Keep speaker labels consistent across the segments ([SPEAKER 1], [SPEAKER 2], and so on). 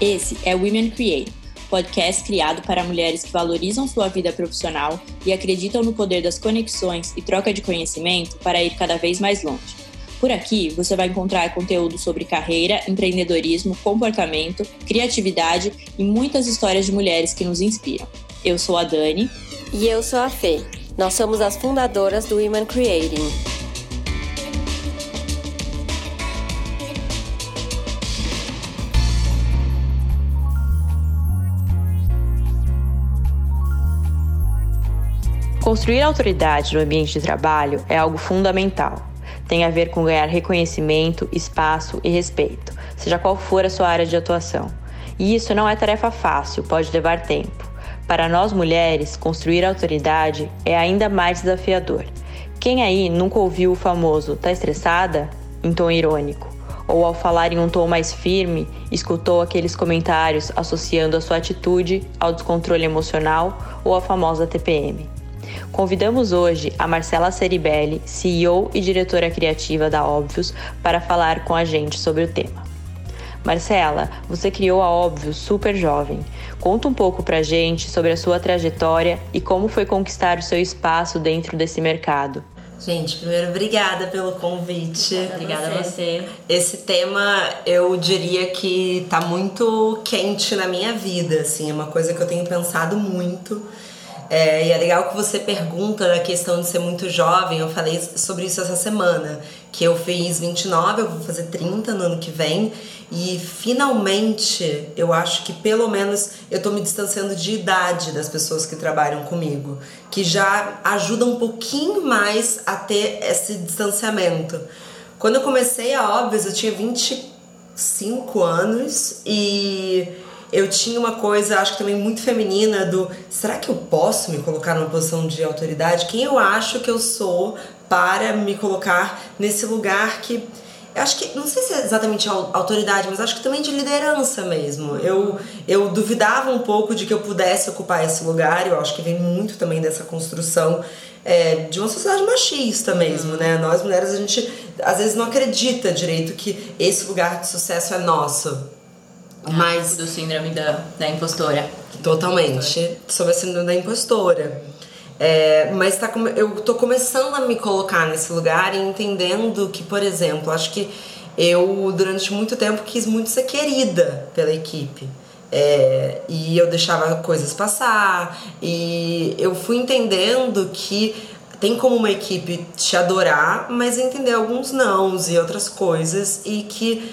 [SPEAKER 1] Esse é Women Create, podcast criado para mulheres que valorizam sua vida profissional e acreditam no poder das conexões e troca de conhecimento para ir cada vez mais longe. Por aqui você vai encontrar conteúdo sobre carreira, empreendedorismo, comportamento, criatividade e muitas histórias de mulheres que nos inspiram. Eu sou a Dani.
[SPEAKER 2] E eu sou a Fê. Nós somos as fundadoras do Women Creating.
[SPEAKER 1] Construir autoridade no ambiente de trabalho é algo fundamental. Tem a ver com ganhar reconhecimento, espaço e respeito, seja qual for a sua área de atuação. E isso não é tarefa fácil, pode levar tempo. Para nós mulheres, construir autoridade é ainda mais desafiador. Quem aí nunca ouviu o famoso tá estressada? em tom irônico? Ou ao falar em um tom mais firme, escutou aqueles comentários associando a sua atitude ao descontrole emocional ou à famosa TPM? Convidamos hoje a Marcela Ceribelli, CEO e diretora criativa da Óbvios, para falar com a gente sobre o tema. Marcela, você criou a Óbvios super jovem. Conta um pouco pra gente sobre a sua trajetória e como foi conquistar o seu espaço dentro desse mercado.
[SPEAKER 3] Gente, primeiro, obrigada pelo convite.
[SPEAKER 1] Obrigada a você.
[SPEAKER 3] Esse tema, eu diria que tá muito quente na minha vida, assim, é uma coisa que eu tenho pensado muito. É, e é legal que você pergunta a questão de ser muito jovem. Eu falei sobre isso essa semana, que eu fiz 29, eu vou fazer 30 no ano que vem. E finalmente, eu acho que pelo menos eu tô me distanciando de idade das pessoas que trabalham comigo, que já ajuda um pouquinho mais a ter esse distanciamento. Quando eu comecei a Óbvios, eu tinha 25 anos e eu tinha uma coisa, acho que também muito feminina, do será que eu posso me colocar numa posição de autoridade? Quem eu acho que eu sou para me colocar nesse lugar que. Acho que, não sei se é exatamente autoridade, mas acho que também de liderança mesmo. Eu, eu duvidava um pouco de que eu pudesse ocupar esse lugar, eu acho que vem muito também dessa construção é, de uma sociedade machista mesmo, né? Nós mulheres, a gente às vezes não acredita direito que esse lugar de sucesso é nosso
[SPEAKER 1] mas do síndrome da, da impostora.
[SPEAKER 3] Totalmente. Sobre a síndrome da impostora. É, mas tá, eu tô começando a me colocar nesse lugar e entendendo que, por exemplo, acho que eu durante muito tempo quis muito ser querida pela equipe. É, e eu deixava coisas passar e eu fui entendendo que tem como uma equipe te adorar, mas entender alguns nãos e outras coisas e que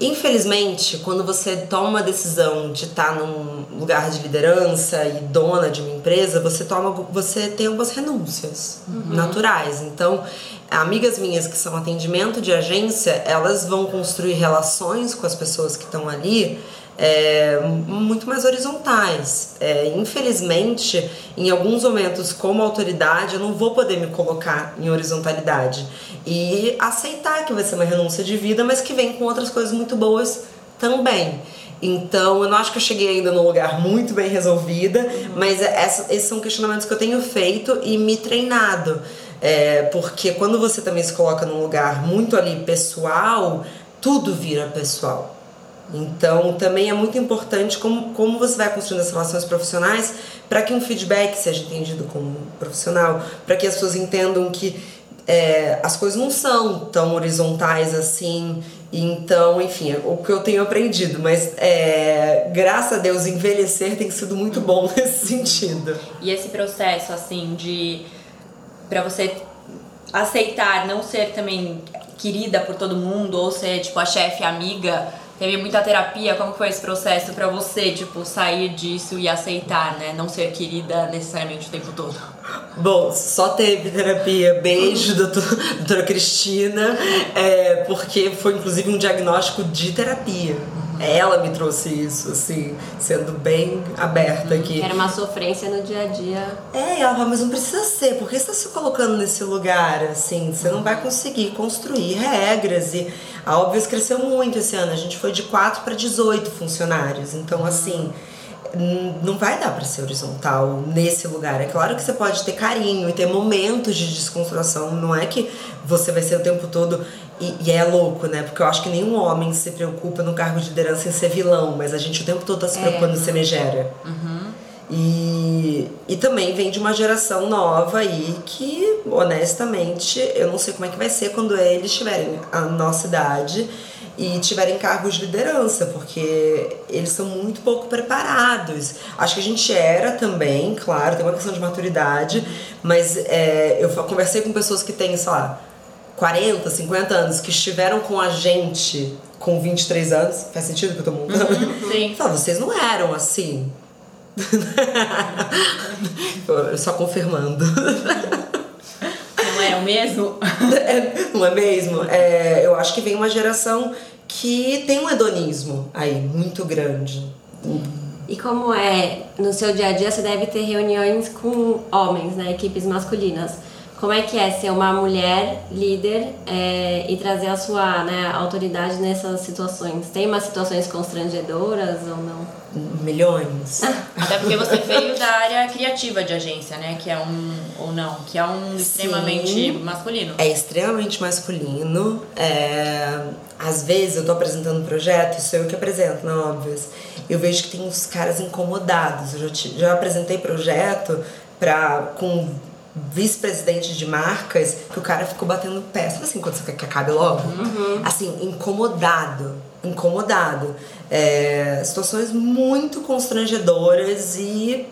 [SPEAKER 3] Infelizmente, quando você toma uma decisão de estar num lugar de liderança e dona de uma empresa, você toma, você tem algumas renúncias uhum. naturais. Então, amigas minhas que são atendimento de agência, elas vão construir relações com as pessoas que estão ali é, muito mais horizontais. É, infelizmente, em alguns momentos, como autoridade, eu não vou poder me colocar em horizontalidade e aceitar que vai ser uma renúncia de vida, mas que vem com outras coisas muito boas também. Então, eu não acho que eu cheguei ainda num lugar muito bem resolvida, uhum. mas essa, esses são questionamentos que eu tenho feito e me treinado. É, porque quando você também se coloca num lugar muito ali pessoal, tudo vira pessoal. Então, também é muito importante como, como você vai construindo as relações profissionais para que um feedback seja entendido como profissional, para que as pessoas entendam que é, as coisas não são tão horizontais assim. Então, enfim, é o que eu tenho aprendido, mas é, graças a Deus, envelhecer tem sido muito bom nesse sentido.
[SPEAKER 1] E esse processo, assim, de. para você aceitar não ser também querida por todo mundo ou ser, tipo, a chefe amiga teve muita terapia? Como foi esse processo para você, tipo, sair disso e aceitar, né? Não ser querida necessariamente o tempo todo?
[SPEAKER 3] Bom, só teve terapia. Beijo, doutor, doutora Cristina, é, porque foi inclusive um diagnóstico de terapia. Ela me trouxe isso, assim, sendo bem aberta aqui.
[SPEAKER 2] Era uma sofrência no dia a dia.
[SPEAKER 3] É, ela mas não precisa ser, porque você está se colocando nesse lugar, assim, você não vai conseguir construir regras. E a Óbvios cresceu muito esse ano, a gente foi de 4 para 18 funcionários, então, assim não vai dar para ser horizontal nesse lugar. É claro que você pode ter carinho e ter momentos de desconstrução. Não é que você vai ser o tempo todo. E, e, é louco, né? Porque eu acho que nenhum homem se preocupa no cargo de liderança em ser vilão, mas a gente o tempo todo tá se preocupando é. em ser megera. Uhum. E, e também vem de uma geração nova aí que, honestamente, eu não sei como é que vai ser quando eles tiverem a nossa idade e tiverem cargos de liderança, porque eles são muito pouco preparados. Acho que a gente era também, claro, tem uma questão de maturidade, mas é, eu conversei com pessoas que têm, sei lá, 40, 50 anos, que estiveram com a gente com 23 anos, faz sentido que eu tô montando? Uhum, sim. Fala, vocês não eram assim. Só confirmando.
[SPEAKER 1] Não é o mesmo?
[SPEAKER 3] É, não é mesmo? É, eu acho que vem uma geração que tem um hedonismo aí muito grande.
[SPEAKER 2] E como é no seu dia a dia, você deve ter reuniões com homens, né? Equipes masculinas. Como é que é ser uma mulher líder é, e trazer a sua né, autoridade nessas situações? Tem umas situações constrangedoras ou não?
[SPEAKER 3] Milhões.
[SPEAKER 1] Até porque você veio da área criativa de agência, né? Que é um, ou não, que é um extremamente Sim, masculino.
[SPEAKER 3] É extremamente masculino. É, às vezes eu tô apresentando um projeto, isso eu que apresento, não é óbvio. Eu vejo que tem uns caras incomodados. Eu já, já apresentei projeto pra, com vice-presidente de marcas que o cara ficou batendo pé. Sabe assim, quando você quer que acabe logo? Uhum. Assim, incomodado. Incomodado. É, situações muito constrangedoras e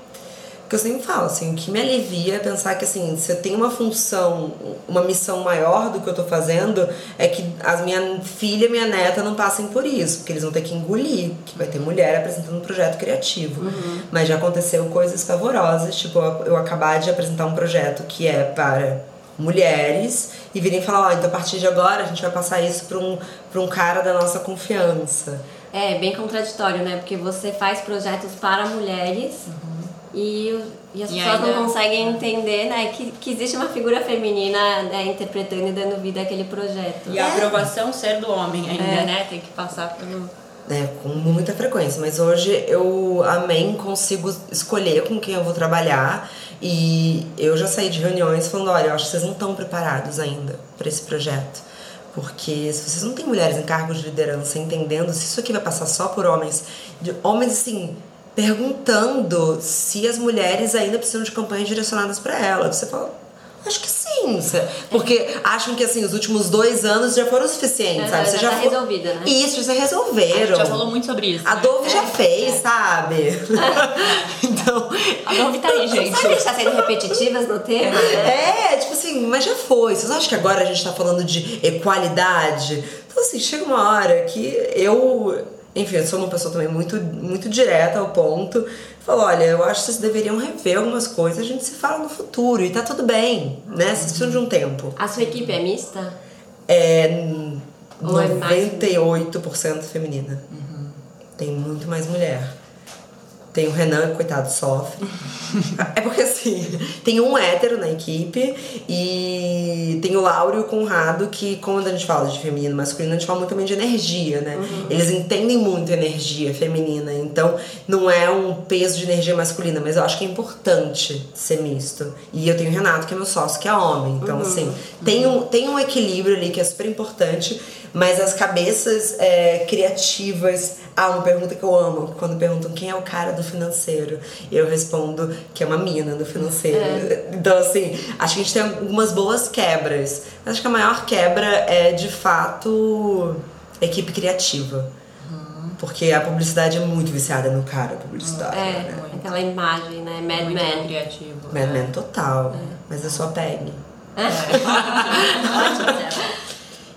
[SPEAKER 3] que eu sempre falo, assim, o que me alivia é pensar que, assim, se eu tenho uma função, uma missão maior do que eu tô fazendo, é que as minha filha e minha neta não passem por isso, porque eles vão ter que engolir, que vai ter mulher apresentando um projeto criativo. Uhum. Mas já aconteceu coisas favorosas, tipo, eu acabar de apresentar um projeto que é para mulheres e virem falar, ó, oh, então a partir de agora a gente vai passar isso para um, pra um cara da nossa confiança.
[SPEAKER 2] É, bem contraditório, né? Porque você faz projetos para mulheres. Uhum e, e as e pessoas ainda... não conseguem entender né, que, que existe uma figura feminina né, interpretando e dando vida àquele projeto.
[SPEAKER 1] E a aprovação ser do homem ainda, é. né? Tem que passar pelo.
[SPEAKER 3] É, com muita frequência, mas hoje eu, amém, consigo escolher com quem eu vou trabalhar e eu já saí de reuniões falando: olha, eu acho que vocês não estão preparados ainda para esse projeto. Porque se vocês não têm mulheres em cargos de liderança entendendo se isso aqui vai passar só por homens, de homens assim, perguntando se as mulheres ainda precisam de campanhas direcionadas para elas. Você fala, acho que sim, porque acham que assim os últimos dois anos já foram suficientes, sabe?
[SPEAKER 2] Você já, já tá resolvida, né?
[SPEAKER 3] Isso, já resolveram.
[SPEAKER 1] já falou muito sobre isso.
[SPEAKER 3] A né? Dove já é, fez, é. sabe?
[SPEAKER 1] então, a Dove tá aí, gente.
[SPEAKER 2] Sabe deixar sendo repetitivas no tema? Né?
[SPEAKER 3] É, tipo assim, mas já foi. Vocês acham que agora a gente tá falando de equalidade? Então assim, chega uma hora que eu enfim, eu sou uma pessoa também muito, muito direta ao ponto. Falou, olha, eu acho que vocês deveriam rever algumas coisas, a gente se fala no futuro e tá tudo bem, né? Vocês precisam de um tempo.
[SPEAKER 2] A sua equipe é mista?
[SPEAKER 3] É Ou 98% é feminina. Uhum. Tem muito mais mulher. Tem o Renan, coitado, sofre. é porque assim, tem um hétero na equipe e tem o Lauro e o Conrado, que, quando a gente fala de feminino e masculino, a gente fala muito também de energia, né? Uhum. Eles entendem muito energia feminina, então não é um peso de energia masculina, mas eu acho que é importante ser misto. E eu tenho o Renato, que é meu sócio, que é homem. Então, uhum. assim, tem um, tem um equilíbrio ali que é super importante, mas as cabeças é, criativas. Ah, uma pergunta que eu amo, quando perguntam quem é o cara do financeiro, eu respondo que é uma mina do financeiro. É. Então, assim, acho que a gente tem algumas boas quebras. Acho que a maior quebra é, de fato, equipe criativa. Uhum. Porque a publicidade é muito viciada no cara publicitário.
[SPEAKER 2] É, né? aquela imagem, né? Mad Men. criativo.
[SPEAKER 3] Mad Men total. É. Mas eu sou a Peg. É.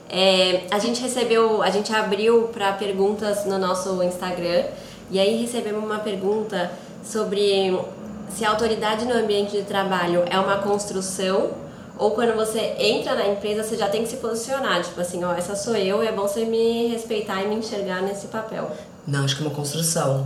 [SPEAKER 2] É, a gente recebeu, a gente abriu para perguntas no nosso Instagram e aí recebemos uma pergunta sobre se a autoridade no ambiente de trabalho é uma construção ou quando você entra na empresa você já tem que se posicionar, tipo assim, ó, essa sou eu é bom você me respeitar e me enxergar nesse papel.
[SPEAKER 3] Não, acho que é uma construção.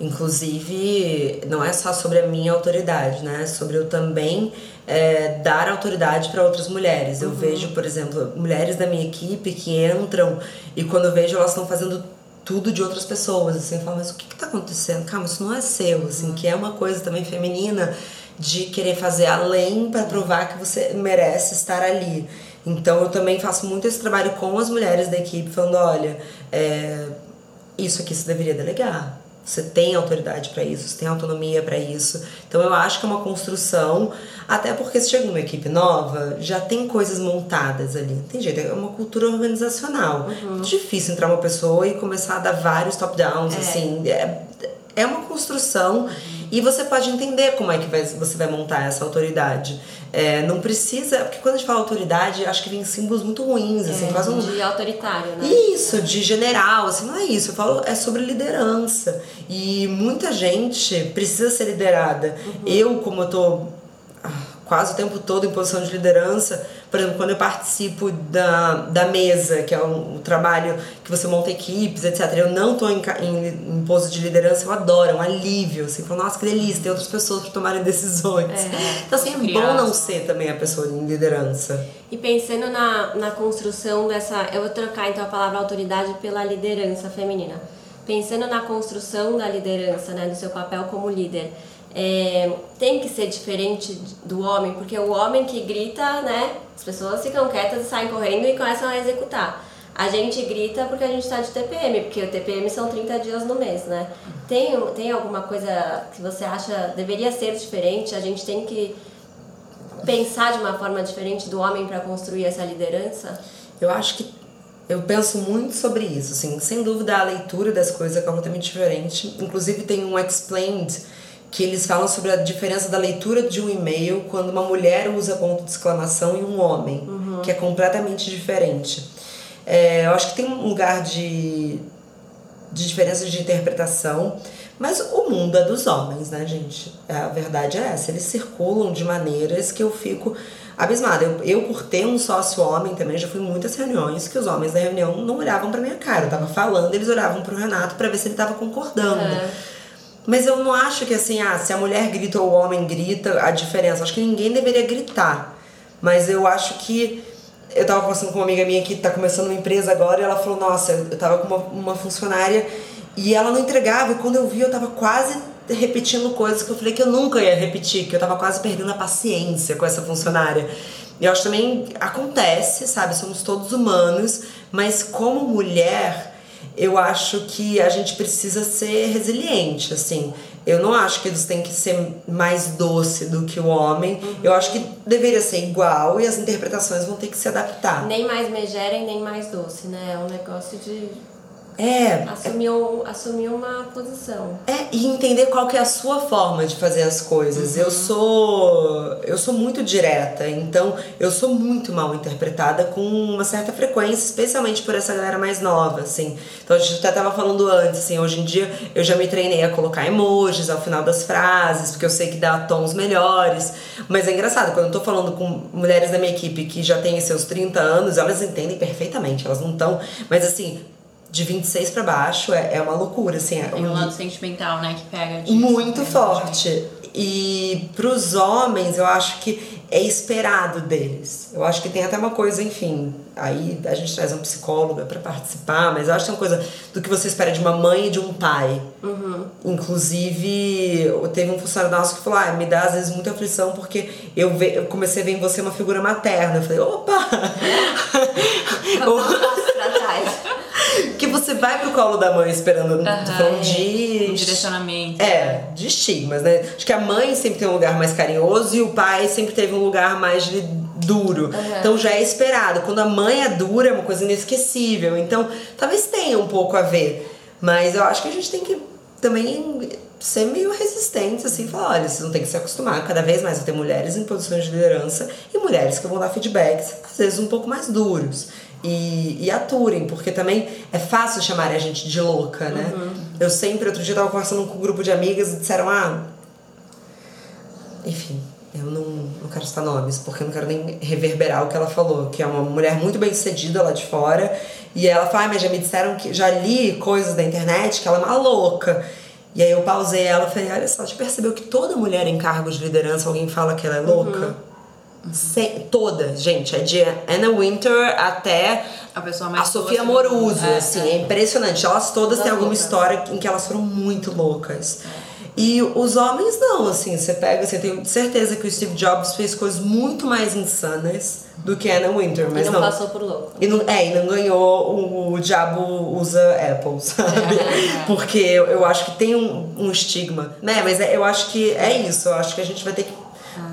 [SPEAKER 3] Inclusive, não é só sobre a minha autoridade, né? É sobre eu também é, dar autoridade para outras mulheres. Eu uhum. vejo, por exemplo, mulheres da minha equipe que entram e quando eu vejo elas estão fazendo tudo de outras pessoas, assim, fala, mas o que está acontecendo? Calma, isso não é seu, assim, que é uma coisa também feminina de querer fazer além para provar que você merece estar ali. Então eu também faço muito esse trabalho com as mulheres da equipe, falando, olha, é, isso aqui você deveria delegar. Você tem autoridade para isso, você tem autonomia para isso. Então eu acho que é uma construção, até porque se chega numa equipe nova, já tem coisas montadas ali. Tem jeito, é uma cultura organizacional. Uhum. Muito difícil entrar uma pessoa e começar a dar vários top-downs, é. assim. É, é uma construção e você pode entender como é que vai, você vai montar essa autoridade. É, não precisa. Porque quando a gente fala autoridade, acho que vem símbolos muito ruins, assim,
[SPEAKER 2] é, quase um. De autoritário, né?
[SPEAKER 3] Isso, de general, assim, não é isso. Eu falo, é sobre liderança. E muita gente precisa ser liderada. Uhum. Eu, como eu tô quase o tempo todo em posição de liderança. Por exemplo, quando eu participo da, da mesa, que é um, um trabalho que você monta equipes, etc. Eu não estou em, em, em posto de liderança, eu adoro, é um alívio. Assim, falo, nossa, que delícia, tem outras pessoas para tomarem decisões. É, então, assim, é bom não ser também a pessoa em liderança.
[SPEAKER 2] E pensando na, na construção dessa. Eu vou trocar então a palavra autoridade pela liderança feminina. Pensando na construção da liderança, né, do seu papel como líder é, tem que ser diferente do homem, porque o homem que grita, né, as pessoas ficam quietas e saem correndo e começam a executar. A gente grita porque a gente está de TPM, porque o TPM são 30 dias no mês, né? Tem, tem alguma coisa que você acha deveria ser diferente? A gente tem que pensar de uma forma diferente do homem para construir essa liderança?
[SPEAKER 3] Eu acho que eu penso muito sobre isso, assim, sem dúvida a leitura das coisas é completamente diferente. Inclusive tem um explained que eles falam sobre a diferença da leitura de um e-mail quando uma mulher usa ponto de exclamação e um homem, uhum. que é completamente diferente. É, eu acho que tem um lugar de, de diferença de interpretação, mas o mundo é dos homens, né, gente? É, a verdade é essa. Eles circulam de maneiras que eu fico abismada. Eu, eu, por ter um sócio homem também, já fui em muitas reuniões que os homens da reunião não olhavam para minha cara. Eu tava falando, eles olhavam pro Renato para ver se ele tava concordando. É. Mas eu não acho que assim, ah, se a mulher grita ou o homem grita, a diferença. Acho que ninguém deveria gritar. Mas eu acho que. Eu tava conversando com uma amiga minha que tá começando uma empresa agora e ela falou: Nossa, eu tava com uma, uma funcionária e ela não entregava. E quando eu vi, eu tava quase repetindo coisas que eu falei que eu nunca ia repetir, que eu tava quase perdendo a paciência com essa funcionária. E eu acho também acontece, sabe? Somos todos humanos, mas como mulher eu acho que a gente precisa ser resiliente, assim. Eu não acho que eles têm que ser mais doce do que o homem. Uhum. Eu acho que deveria ser igual e as interpretações vão ter que se adaptar.
[SPEAKER 2] Nem mais megerem, nem mais doce, né? É um negócio de
[SPEAKER 3] é.
[SPEAKER 2] Assumiu, assumiu uma posição.
[SPEAKER 3] É, e entender qual que é a sua forma de fazer as coisas. Uhum. Eu sou. Eu sou muito direta, então eu sou muito mal interpretada com uma certa frequência, especialmente por essa galera mais nova, assim. Então a gente até tava falando antes, assim, hoje em dia eu já me treinei a colocar emojis ao final das frases, porque eu sei que dá tons melhores. Mas é engraçado, quando eu tô falando com mulheres da minha equipe que já têm seus 30 anos, elas entendem perfeitamente, elas não estão. Mas assim, de 26 para baixo é, é uma loucura, assim. É
[SPEAKER 4] Tem um lado sentimental, né, que pega disso,
[SPEAKER 3] Muito né, forte. E pros homens, eu acho que é esperado deles. Eu acho que tem até uma coisa, enfim, aí a gente traz uma psicóloga para participar, mas eu acho que tem uma coisa do que você espera de uma mãe e de um pai. Uhum. Inclusive, teve um funcionário nosso que falou: ah, me dá às vezes muita aflição porque eu, ve eu comecei a ver em você uma figura materna. Eu falei: opa! que você vai pro colo da mãe esperando uhum, falando de
[SPEAKER 4] um direcionamento.
[SPEAKER 3] É, de estigmas, né? Acho que a mãe sempre tem um lugar mais carinhoso e o pai sempre teve um lugar mais de duro. Uhum. Então já é esperado. Quando a mãe é dura, é uma coisa inesquecível. Então, talvez tenha um pouco a ver. Mas eu acho que a gente tem que também ser meio resistente, assim, falar, olha, vocês não tem que se acostumar, cada vez mais vai ter mulheres em posições de liderança e mulheres que vão dar feedbacks, às vezes um pouco mais duros e, e aturem, porque também é fácil chamar a gente de louca, né? Uhum. Eu sempre, outro dia eu tava conversando com um grupo de amigas e disseram, ah, enfim, eu não, não quero citar nomes, porque eu não quero nem reverberar o que ela falou, que é uma mulher muito bem sucedida lá de fora, e ela fala, ah, mas já me disseram que já li coisas da internet que ela é uma louca. E aí eu pausei ela e falei, olha só, você percebeu que toda mulher em cargos de liderança, alguém fala que ela é louca? Uhum. Sem, todas, gente. É de Anna Winter até
[SPEAKER 4] A pessoa mais
[SPEAKER 3] a Sofia
[SPEAKER 4] mundo.
[SPEAKER 3] Amoruso,
[SPEAKER 4] É,
[SPEAKER 3] assim, é. impressionante. Elas todas têm alguma história em que elas foram muito loucas. E os homens não, assim, você pega, você tem certeza que o Steve Jobs fez coisas muito mais insanas do que Anna Winter, mas
[SPEAKER 2] e não, passou por louco.
[SPEAKER 3] e não, é, e não ganhou o, o diabo usa Apple, sabe? Porque eu, eu acho que tem um, um estigma. Né? Mas é- eu acho que é isso. Eu acho que a gente vai ter que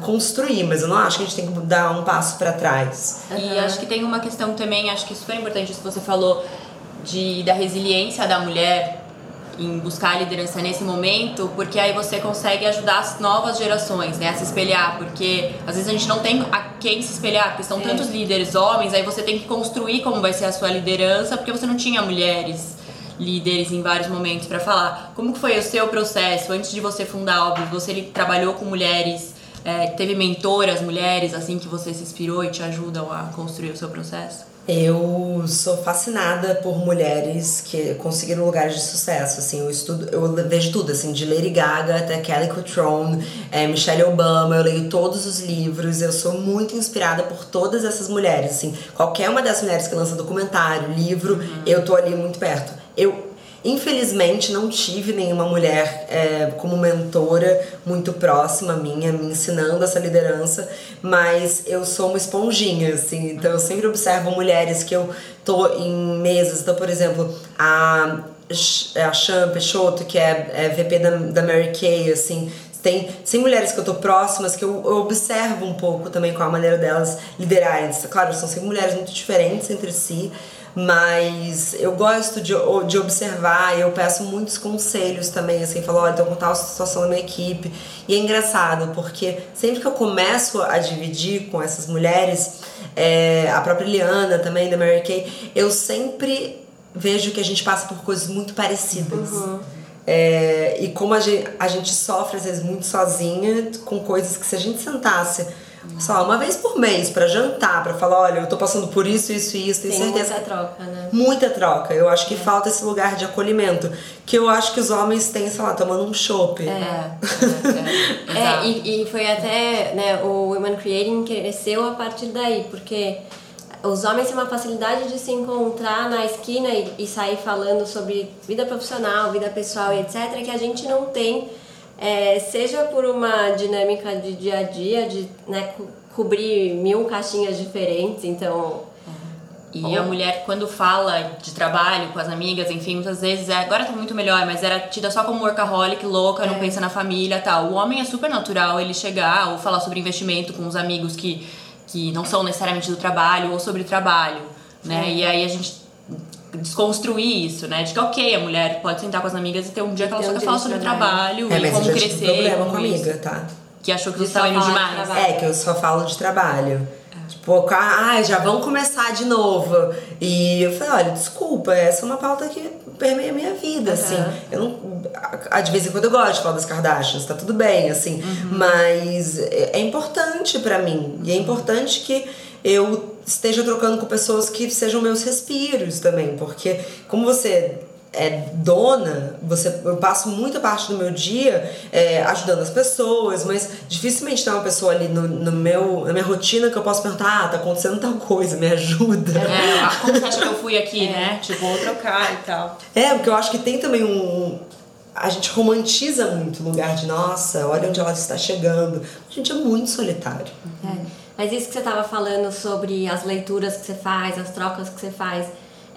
[SPEAKER 3] construir, mas eu não acho que a gente tem que dar um passo pra trás.
[SPEAKER 4] E acho que tem uma questão também, acho que é super importante isso que você falou, de, da resiliência da mulher em buscar a liderança nesse momento, porque aí você consegue ajudar as novas gerações, né, a se espelhar, porque às vezes a gente não tem a quem se espelhar, porque estão tantos líderes homens, aí você tem que construir como vai ser a sua liderança, porque você não tinha mulheres líderes em vários momentos para falar. Como que foi o seu processo antes de você fundar a Óbvio? Você ele trabalhou com mulheres, é, teve mentoras mulheres assim que você se inspirou e te ajudam a construir o seu processo?
[SPEAKER 3] Eu sou fascinada por mulheres que conseguiram lugares de sucesso, assim, eu estudo, eu vejo tudo, assim, de Lady Gaga até Kelly Cutrone, é, Michelle Obama, eu leio todos os livros, eu sou muito inspirada por todas essas mulheres, assim, qualquer uma dessas mulheres que lança documentário, livro, eu tô ali muito perto. Eu Infelizmente não tive nenhuma mulher é, como mentora muito próxima minha, me ensinando essa liderança, mas eu sou uma esponjinha, assim, então eu sempre observo mulheres que eu tô em mesas, então, por exemplo, a, a Chan Peixoto, que é, é VP da, da Mary Kay, assim, tem, tem mulheres que eu tô próximas que eu, eu observo um pouco também com a maneira delas liderarem. Claro, são sempre mulheres muito diferentes entre si, mas eu gosto de, de observar e eu peço muitos conselhos também, assim, falo, olha, tô com tal situação na minha equipe. E é engraçado, porque sempre que eu começo a dividir com essas mulheres, é, a própria Liana também, da Mary Kay, eu sempre vejo que a gente passa por coisas muito parecidas. É, e como a gente, a gente sofre às vezes muito sozinha com coisas que se a gente sentasse só uma vez por mês pra jantar, pra falar, olha, eu tô passando por isso, isso e isso,
[SPEAKER 2] Tem
[SPEAKER 3] certeza.
[SPEAKER 2] muita troca, né?
[SPEAKER 3] Muita troca. Eu acho que falta esse lugar de acolhimento. Que eu acho que os homens têm, sei lá, tomando um chopp.
[SPEAKER 4] É, é,
[SPEAKER 2] É,
[SPEAKER 4] exato.
[SPEAKER 2] e, e foi até, né, o Women Creating cresceu a partir daí, porque os homens têm uma facilidade de se encontrar na esquina e, e sair falando sobre vida profissional, vida pessoal e etc, que a gente não tem, é, seja por uma dinâmica de dia a dia, de né, co- cobrir mil caixinhas diferentes, então
[SPEAKER 4] E a mulher, quando fala de trabalho com as amigas, enfim, muitas vezes, é, agora tá muito melhor, mas era tida só como workaholic, louca, não pensa na família tal. O homem é super natural ele chegar ou falar sobre investimento com os amigos que, que não são necessariamente do trabalho ou sobre trabalho, né? E aí a gente desconstruir isso, né? De que, ok, a mulher pode sentar com as amigas e ter um dia que ela só quer
[SPEAKER 2] dia
[SPEAKER 4] falar sobre
[SPEAKER 2] trabalho.
[SPEAKER 4] trabalho
[SPEAKER 3] É,
[SPEAKER 4] e
[SPEAKER 3] mas eu
[SPEAKER 4] como
[SPEAKER 3] já tive
[SPEAKER 4] crescer.
[SPEAKER 3] problema
[SPEAKER 4] como
[SPEAKER 3] com a
[SPEAKER 4] isso.
[SPEAKER 3] amiga, tá?
[SPEAKER 4] Que achou que
[SPEAKER 2] De
[SPEAKER 4] você estava
[SPEAKER 2] só
[SPEAKER 4] indo
[SPEAKER 2] de
[SPEAKER 4] demais.
[SPEAKER 2] trabalho.
[SPEAKER 3] É, que eu só falo de trabalho. Tipo, ah, já vão começar de novo. E eu falei, olha, desculpa, essa é uma pauta que permeia a minha vida, assim. Eu não. a- De vez em quando eu gosto de falar das Kardashians, tá tudo bem, assim. Mas é é importante pra mim. E é importante que eu esteja trocando com pessoas que sejam meus respiros também. Porque como você é dona, você, eu passo muita parte do meu dia é, ajudando as pessoas, mas dificilmente tem uma pessoa ali no, no meu, na minha rotina que eu posso perguntar, ah, tá acontecendo tal coisa, me ajuda.
[SPEAKER 4] É, acha que eu fui aqui, né? Tipo, vou trocar e tal.
[SPEAKER 3] É, porque eu acho que tem também um. A gente romantiza muito o lugar de nossa, olha onde ela está chegando. A gente é muito solitário.
[SPEAKER 2] É. Mas isso que você estava falando sobre as leituras que você faz, as trocas que você faz,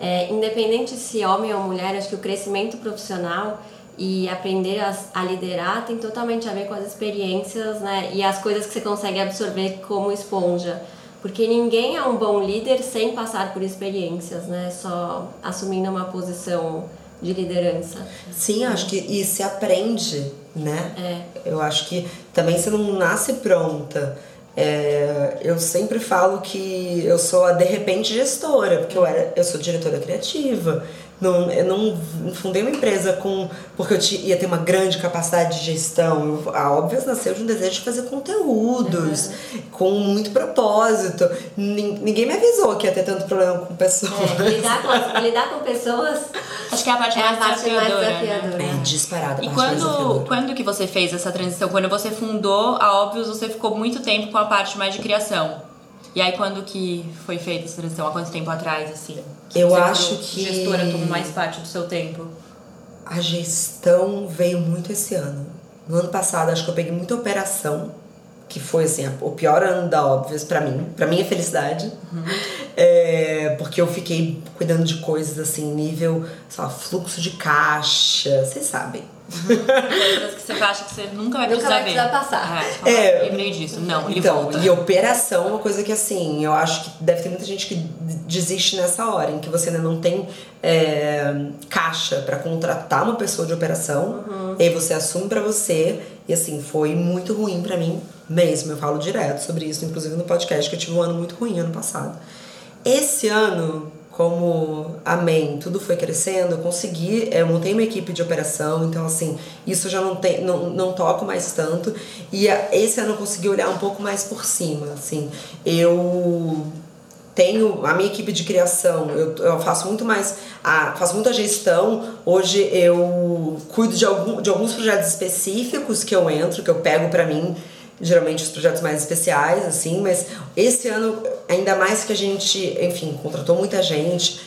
[SPEAKER 2] é, independente se homem ou mulher, acho que o crescimento profissional e aprender a, a liderar tem totalmente a ver com as experiências né, e as coisas que você consegue absorver como esponja. Porque ninguém é um bom líder sem passar por experiências, né? Só assumindo uma posição de liderança.
[SPEAKER 3] Sim, acho que e se aprende, né?
[SPEAKER 2] É.
[SPEAKER 3] Eu acho que também você não nasce pronta. É, eu sempre falo que eu sou a de repente gestora, porque eu, era, eu sou diretora criativa. Não, eu não fundei uma empresa com porque eu ti- ia ter uma grande capacidade de gestão. A Óbvias nasceu de um desejo de fazer conteúdos, com muito propósito. Nin- Ninguém me avisou que ia ter tanto problema com pessoas.
[SPEAKER 2] É, lidar, com, lidar com pessoas
[SPEAKER 4] Acho que é a parte
[SPEAKER 2] É
[SPEAKER 4] mais
[SPEAKER 2] parte mais
[SPEAKER 4] desafiadora. né?
[SPEAKER 2] desafiadora.
[SPEAKER 3] É disparada.
[SPEAKER 4] E quando,
[SPEAKER 3] desafiadora.
[SPEAKER 4] quando que você fez essa transição? Quando você fundou a Óbvios, você ficou muito tempo com a parte mais de criação. E aí, quando que foi feita essa transição? Há quanto tempo atrás, assim? Que
[SPEAKER 3] Eu acho que-
[SPEAKER 4] Gestora tomou mais parte do seu tempo.
[SPEAKER 3] A gestão veio muito esse ano. No ano passado, acho que eu peguei muita operação, que foi assim, o pior ano da Óbvias pra mim, pra minha felicidade. É, porque eu fiquei cuidando de coisas assim, nível, sei lá, fluxo de caixa, vocês sabem.
[SPEAKER 4] Coisas que você acha que você nunca vai
[SPEAKER 2] Nunca
[SPEAKER 4] precisar
[SPEAKER 2] vai
[SPEAKER 4] ver.
[SPEAKER 2] precisar passar.
[SPEAKER 4] É, fala,
[SPEAKER 3] É.
[SPEAKER 4] lembrei disso. Não, ele
[SPEAKER 3] então,
[SPEAKER 4] volta.
[SPEAKER 3] e operação é uma coisa que assim, eu acho que deve ter muita gente que desiste nessa hora, em que você ainda não tem é, caixa pra contratar uma pessoa de operação,
[SPEAKER 2] Uhum.
[SPEAKER 3] e aí você assume pra você, e assim, foi muito ruim pra mim mesmo. Eu falo direto sobre isso, inclusive no podcast, que eu tive um ano muito ruim ano passado. Esse ano, como amém, tudo foi crescendo, eu consegui, eu montei uma equipe de operação, então assim, isso já não, tem, não, não toco mais tanto. E esse ano eu consegui olhar um pouco mais por cima, assim. Eu tenho a minha equipe de criação, eu, eu faço muito mais, a, faço muita gestão. Hoje eu cuido de, algum, de alguns projetos específicos que eu entro, que eu pego pra mim, geralmente os projetos mais especiais, assim, mas esse ano, ainda mais que a gente, enfim, contratou muita gente,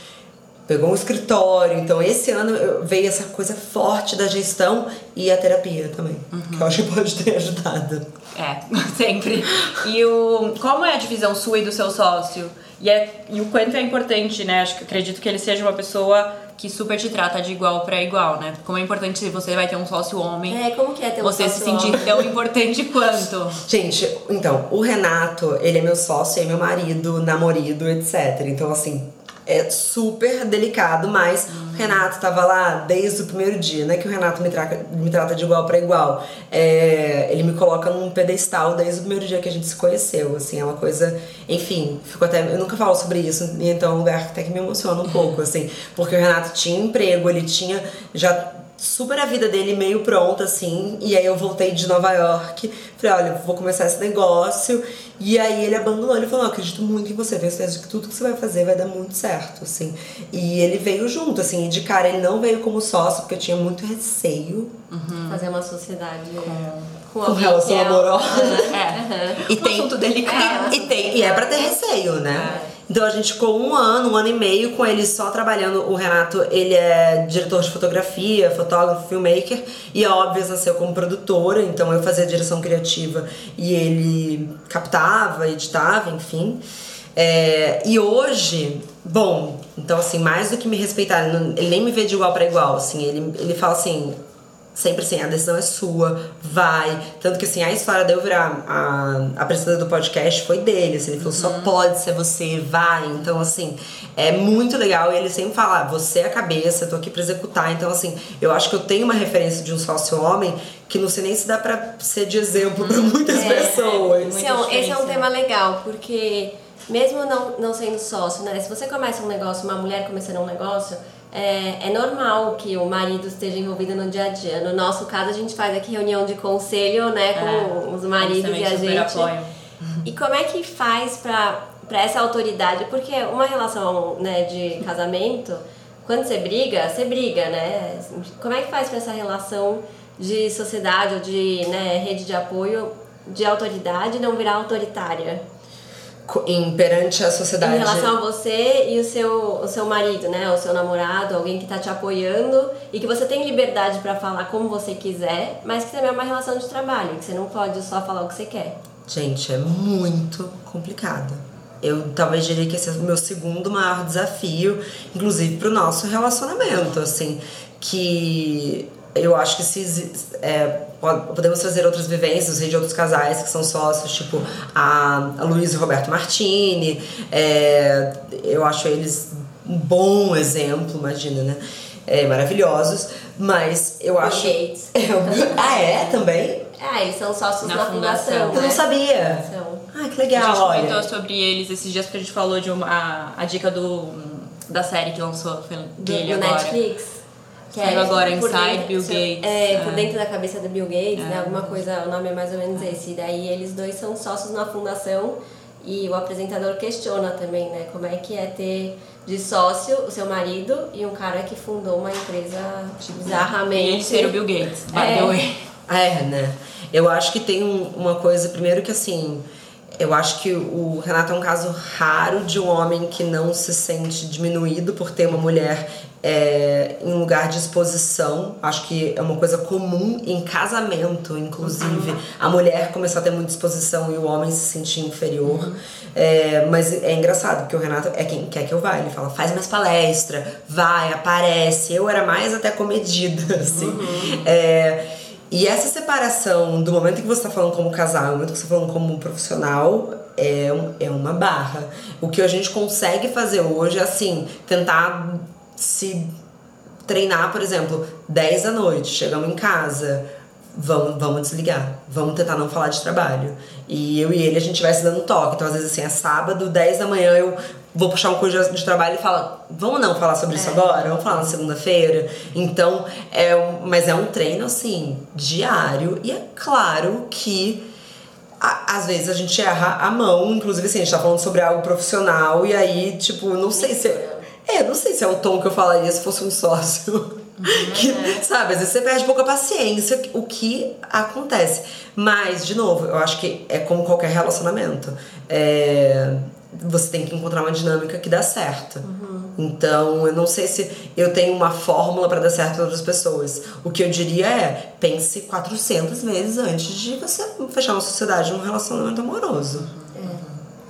[SPEAKER 3] pegou um escritório, então esse ano veio essa coisa forte da gestão e a terapia também, que eu acho que pode ter ajudado.
[SPEAKER 4] É, sempre. E o, como é a divisão sua e do seu sócio? E, é, e o quanto é importante, né? Acho que acredito que ele seja uma pessoa que super te trata de igual pra igual, né? Como é importante você vai ter um sócio homem,
[SPEAKER 2] É, como que é ter um
[SPEAKER 4] você se sentir
[SPEAKER 2] homem?
[SPEAKER 4] tão importante quanto.
[SPEAKER 3] Gente, então, o Renato, ele é meu sócio, é meu marido, namorado, etc. Então, assim, é super delicado, mas o Renato tava lá desde o primeiro dia, né? Que o Renato me, trata me trata de igual pra igual. É, ele me coloca num pedestal desde o primeiro dia que a gente se conheceu, assim, é uma coisa. Enfim, fico até. Eu nunca falo sobre isso, então é um lugar que até que me emociona um pouco, assim, porque o Renato tinha emprego, ele tinha já super a vida dele meio pronta, assim. E aí eu voltei de Nova York. Falei, olha, vou começar esse negócio. E aí ele abandonou. Ele falou, não, acredito muito em você. Tenho certeza que tudo que você vai fazer vai dar muito certo, assim. E ele veio junto, assim. E de cara, ele não veio como sócio, porque eu tinha muito receio.
[SPEAKER 2] Fazer uma sociedade com,
[SPEAKER 3] Com relação
[SPEAKER 2] é-
[SPEAKER 3] amorosa.
[SPEAKER 4] É.
[SPEAKER 3] E
[SPEAKER 4] Um assunto delicado.
[SPEAKER 3] E, e tem, e é pra ter receio, né? Então a gente ficou um ano, um ano e meio com ele só trabalhando. O Renato, ele é diretor de fotografia, fotógrafo, filmmaker. E a Óbvias nasceu como produtora, então eu fazia direção criativa e ele captava, editava, enfim. É, e hoje, bom, então assim, mais do que me respeitar, ele nem me vê de igual pra igual, assim, ele, ele fala assim, sempre assim, a decisão é sua, vai. Tanto que assim, a história de eu virar a apresentadora do podcast foi dele, assim, ele falou, só pode ser você, vai. Então, assim, é muito legal. E ele sempre fala, "Ah, você é a cabeça, eu tô aqui pra executar. Então, assim, eu acho que eu tenho uma referência de um sócio homem que não sei nem se dá pra ser de exemplo pra muitas pessoas.
[SPEAKER 2] Esse é, um, esse é um
[SPEAKER 4] diferença.
[SPEAKER 2] tema legal, porque mesmo não, não sendo sócio, né? Se você começa um negócio, uma mulher começando um negócio, é, é normal que o marido esteja envolvido no dia a dia. No nosso caso, a gente faz aqui reunião de conselho, né, com
[SPEAKER 4] É,
[SPEAKER 2] os maridos e a gente.
[SPEAKER 4] apoiam.
[SPEAKER 2] E como é que faz pra, pra essa autoridade? Porque uma relação né, de casamento, quando você briga, você briga, né? Como é que faz pra essa relação de sociedade ou de né, rede de apoio de autoridade não virar autoritária?
[SPEAKER 3] Em, perante a sociedade.
[SPEAKER 2] Em relação a você e o seu, o seu marido, né? O seu namorado, alguém que tá te apoiando e que você tem liberdade pra falar como você quiser, mas que também é uma relação de trabalho, que você não pode só falar o que você quer.
[SPEAKER 3] Gente, é muito complicado. Eu talvez diria que esse é o meu segundo maior desafio, inclusive pro nosso relacionamento, assim, que eu acho que se é, podemos trazer outras vivências, de outros casais que são sócios, tipo a, a Luiz e o Roberto Martini, é, eu acho eles um bom exemplo, imagina, né? É, maravilhosos, mas eu acho.
[SPEAKER 2] Gates.
[SPEAKER 3] É, o- ah, é? Também?
[SPEAKER 2] Ah, eles são sócios
[SPEAKER 4] Na
[SPEAKER 2] na,
[SPEAKER 4] fundação.
[SPEAKER 2] fundação.
[SPEAKER 3] Eu não
[SPEAKER 2] né?
[SPEAKER 3] sabia.
[SPEAKER 2] São.
[SPEAKER 3] Ah, que
[SPEAKER 4] A
[SPEAKER 3] legal,
[SPEAKER 4] gente
[SPEAKER 3] olha.
[SPEAKER 4] comentou sobre eles esses dias porque a gente falou de uma, a, a dica do, da série que lançou foi
[SPEAKER 2] Do,
[SPEAKER 4] dele
[SPEAKER 2] do
[SPEAKER 4] agora.
[SPEAKER 2] Netflix. Que
[SPEAKER 4] Saiu agora,
[SPEAKER 2] por
[SPEAKER 4] Inside
[SPEAKER 2] dentro-
[SPEAKER 4] Bill
[SPEAKER 2] seu-
[SPEAKER 4] Gates.
[SPEAKER 2] É, por
[SPEAKER 4] É.
[SPEAKER 2] dentro da cabeça do Bill Gates,
[SPEAKER 4] É.
[SPEAKER 2] né? Alguma coisa, o nome é mais ou menos esse. E daí eles dois são sócios na fundação E o apresentador questiona também, né? Como é que é ter de sócio o seu marido e um cara que fundou uma empresa bizarramente.
[SPEAKER 4] Ele ser o Bill Gates, by the
[SPEAKER 2] É.
[SPEAKER 4] way.
[SPEAKER 3] É, né? Eu acho que tem um- uma coisa, primeiro que assim, eu acho que o Renato é um caso raro de um homem que não se sente diminuído por ter uma mulher é, em lugar de exposição. Acho que é uma coisa comum em casamento, inclusive. A mulher começar a ter muita exposição e o homem se sentir inferior. É, mas é engraçado, porque o Renato é quem quer que eu vá. Ele fala, faz mais palestra, vai, aparece. Eu era mais até comedida, assim. É, e essa separação do momento que você tá falando como casal, do momento que você tá falando como profissional, é, é uma barra. O que a gente consegue fazer hoje é assim, tentar se treinar, por exemplo, 10 da noite, chegamos em casa, vamos, vamos desligar, vamos tentar não falar de trabalho. E eu e ele, a gente vai se dando toque. Então, às vezes, assim, é sábado, 10 da manhã, eu vou puxar uma coisa de trabalho e fala, vamos não falar sobre isso agora? Vamos falar na segunda-feira? Então, é um, mas é um treino, assim, diário. E é claro que às vezes a gente erra a mão, inclusive assim, a gente tá falando sobre algo profissional, e aí, tipo, não sei se. É, não sei se é o tom que eu falaria se fosse um sócio. Que, sabe, às vezes você perde pouca paciência, o que acontece. Mas, de novo, eu acho que é como qualquer relacionamento. É, você tem que encontrar uma dinâmica que dá certo. Então, eu não sei se eu tenho uma fórmula pra dar certo para outras pessoas. O que eu diria é, pense 400 vezes antes de você fechar uma sociedade num relacionamento amoroso.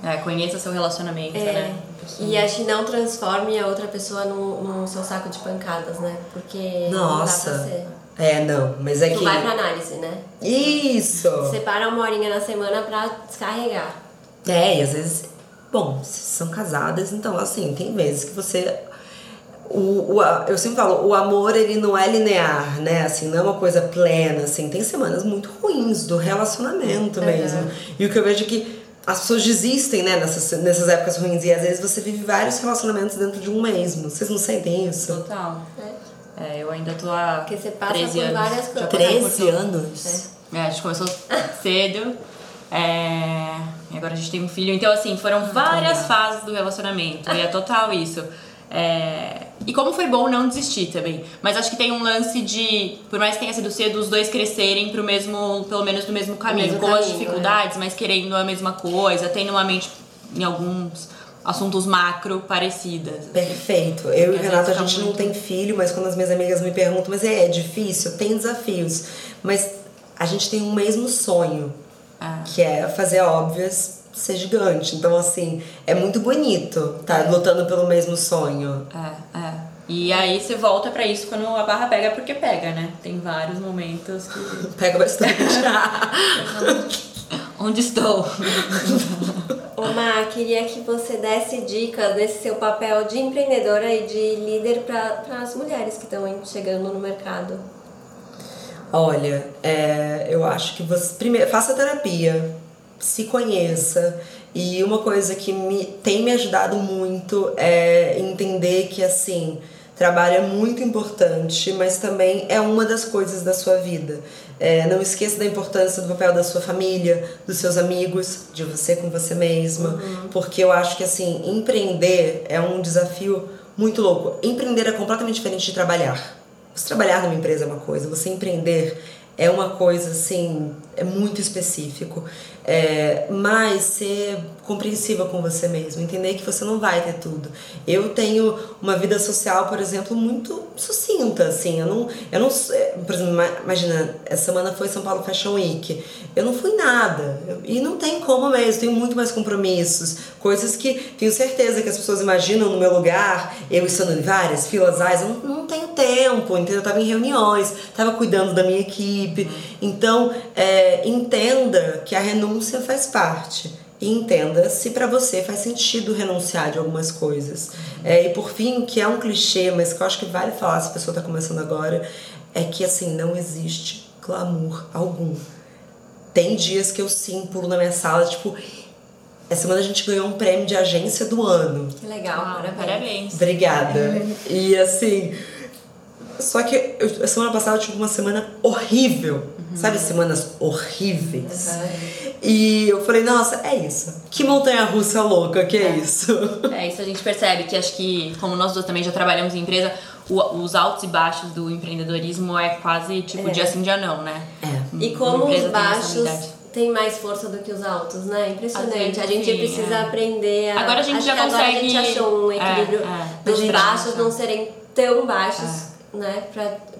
[SPEAKER 4] É, conheça seu relacionamento,
[SPEAKER 2] É.
[SPEAKER 4] né?
[SPEAKER 2] E acho que não transforme a outra pessoa no, no seu saco de pancadas, né? Porque não dá pra
[SPEAKER 3] Nossa.
[SPEAKER 2] ser.
[SPEAKER 3] É, não, mas é
[SPEAKER 2] Não
[SPEAKER 3] que.
[SPEAKER 2] vai pra análise, né?
[SPEAKER 3] Isso!
[SPEAKER 2] Separa uma horinha na semana pra descarregar.
[SPEAKER 3] É, e às vezes. Bom, são casadas, então assim, tem vezes que você. O, o, a- eu sempre falo, o amor ele não é linear, né? Assim, não é uma coisa plena, assim. Tem semanas muito ruins do relacionamento mesmo. E o que eu vejo é que as pessoas desistem, né, nessas, nessas épocas ruins. E às vezes você vive vários relacionamentos dentro de um mesmo. Vocês não sentem isso?
[SPEAKER 4] Total. É, eu ainda tô há
[SPEAKER 2] Porque você passa
[SPEAKER 4] 13
[SPEAKER 2] por
[SPEAKER 4] anos.
[SPEAKER 2] várias coisas.
[SPEAKER 4] passei por
[SPEAKER 3] 13
[SPEAKER 4] tudo.
[SPEAKER 3] anos?
[SPEAKER 4] É, a gente começou cedo. É, e agora a gente tem um filho. Então, assim, foram várias fases do relacionamento. E é total isso. É, e como foi bom não desistir também. Mas acho que tem um lance de, por mais que tenha sido cedo, os dois crescerem pro mesmo, pelo menos no mesmo caminho.
[SPEAKER 2] mesmo
[SPEAKER 4] com as
[SPEAKER 2] caminho,
[SPEAKER 4] dificuldades, mas querendo a mesma coisa, tendo uma mente em alguns assuntos macro parecidas.
[SPEAKER 3] Perfeito. Eu e o Renato, a gente
[SPEAKER 4] fica
[SPEAKER 3] não
[SPEAKER 4] muito-
[SPEAKER 3] tem filho, mas quando as minhas amigas me perguntam, mas é, é difícil? Tem desafios. Mas a gente tem um mesmo sonho,
[SPEAKER 4] Ah.
[SPEAKER 3] que é fazer óbvias ser gigante. Então, assim, é muito bonito tá lutando pelo mesmo sonho.
[SPEAKER 4] É, é. E aí você volta pra isso quando a barra pega, porque pega, né? Tem vários momentos que.
[SPEAKER 3] Pega bastante.
[SPEAKER 4] Onde estou?
[SPEAKER 2] Ô Mar, queria que você desse dicas desse seu papel de empreendedora e de líder para as mulheres que estão chegando no mercado.
[SPEAKER 3] Olha, é, eu acho que você primeiro faça terapia, se conheça e uma coisa que me tem me ajudado muito é entender que assim trabalho é muito importante, mas também é uma das coisas da sua vida. É, não esqueça da importância do papel da sua família, dos seus amigos, de você com você mesma, porque eu acho que assim empreender é um desafio muito louco. Empreender é completamente diferente de trabalhar. Você trabalhar numa empresa é uma coisa, você empreender é uma coisa assim, é muito específico. É, mas ser compreensiva com você mesmo, entender que você não vai ter tudo. Eu tenho uma vida social, por exemplo, muito sucinta, assim. Eu não, eu não, é, por exemplo, ima- imagina, essa semana foi São Paulo Fashion Week. Eu não fui nada. E não tem como mesmo, tenho muito mais compromissos, coisas que tenho certeza que as pessoas imaginam no meu lugar, eu estando em várias filas, ah, eu não, não tenho tempo, entendeu? Eu tava em reuniões, tava cuidando da minha equipe. Então, é, entenda que a renúncia faz parte. E entenda se pra você faz sentido renunciar de algumas coisas. É, e por fim, que é um clichê, mas que eu acho que vale falar se a pessoa tá começando agora, é que assim, não existe glamour algum. Tem dias que eu sim pulo na minha sala, tipo, essa semana a gente ganhou um prêmio de agência do ano.
[SPEAKER 2] Que legal,
[SPEAKER 4] Ah,
[SPEAKER 2] parabéns.
[SPEAKER 4] parabéns.
[SPEAKER 3] Obrigada. E assim, Só que eu, a semana passada eu tive uma semana horrível. Uhum. Sabe, semanas horríveis. Uhum. E eu falei, nossa, é isso. Que montanha russa louca que é, é isso.
[SPEAKER 4] É, isso a gente percebe que acho que, como nós dois também já trabalhamos em empresa, o, os altos e baixos do empreendedorismo é quase tipo é. dia sim, dia não, né?
[SPEAKER 2] É. E como os baixos tem mais força do que os altos, né? Impressionante. A gente sim, precisa é. aprender a.
[SPEAKER 4] Agora a gente já consegue. Agora a
[SPEAKER 2] gente achou um equilíbrio é, é. dos baixos não serem tão baixos né,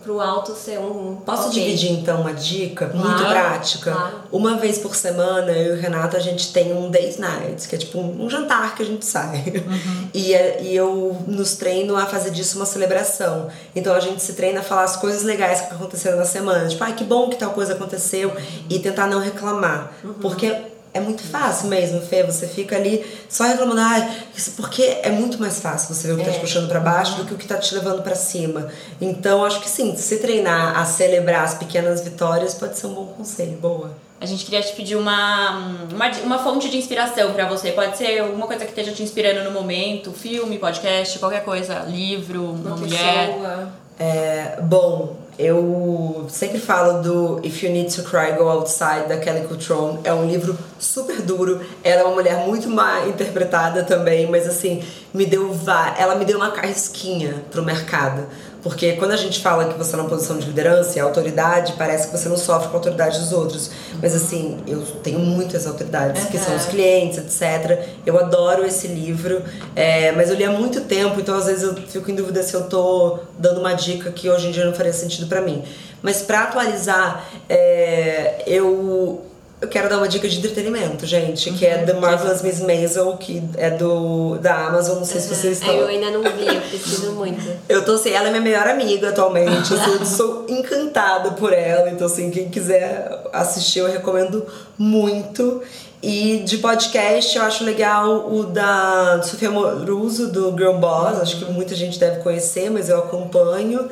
[SPEAKER 2] para o alto ser um.
[SPEAKER 3] Posso okay. dividir então uma dica claro, muito prática? Claro. Uma vez por semana, eu e o Renato, a gente tem um date night, que é tipo um, jantar que a gente sai. Uhum. E, é, e eu nos treino a fazer disso uma celebração. Então a gente se treina a falar as coisas legais que aconteceram na semana. Tipo, ai, ah, que bom que tal coisa aconteceu. E tentar não reclamar. Uhum. Porque é muito fácil mesmo, Fê. Você fica ali só reclamando, ah, isso porque é muito mais fácil você ver o que é. tá te é. puxando para baixo do que o que tá te levando para cima. Então, acho que sim, se treinar a celebrar as pequenas vitórias pode ser um bom conselho. Boa.
[SPEAKER 4] A gente queria te pedir uma, uma, uma fonte de inspiração para você. Pode ser alguma coisa que esteja te inspirando no momento, filme, podcast, qualquer coisa, livro, uma, uma mulher.
[SPEAKER 3] É, bom, eu sempre falo do If You Need to Cry, Go Outside, da Kelly Cutrone. É um livro super duro. Ela é uma mulher muito má interpretada também, mas assim, me deu ela me deu uma casquinha pro mercado. Porque quando a gente fala que você é uma posição de liderança e autoridade, parece que você não sofre com a autoridade dos outros. Mas assim, eu tenho muitas autoridades, uhum. que são os clientes, etc. Eu adoro esse livro, é, mas eu li há muito tempo, então às vezes eu fico em dúvida se eu tô dando uma dica que hoje em dia não faria sentido para mim. Mas para atualizar, é, eu eu quero dar uma dica de entretenimento, gente, que é uhum. The Marvelous Miss Maisel, que é do da Amazon, não sei uhum. se vocês estão.
[SPEAKER 2] Eu ainda não vi, eu preciso muito.
[SPEAKER 3] eu tô assim, ela é minha melhor amiga atualmente, assim, eu sou encantada por ela, então assim, quem quiser assistir eu recomendo muito. E de podcast eu acho legal o da Sofia Moruso, do Girl Boss, acho que muita gente deve conhecer, mas eu acompanho.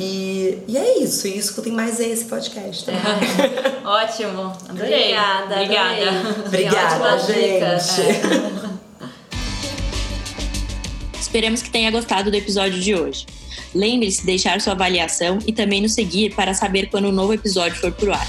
[SPEAKER 3] E, e é isso, e escutem mais esse podcast. Tá?
[SPEAKER 4] Ótimo, adorei.
[SPEAKER 2] Obrigada.
[SPEAKER 3] Obrigada. Obrigada, gente. É.
[SPEAKER 1] Esperamos que tenha gostado do episódio de hoje. Lembre-se de deixar sua avaliação e também nos seguir para saber quando um novo episódio for pro ar.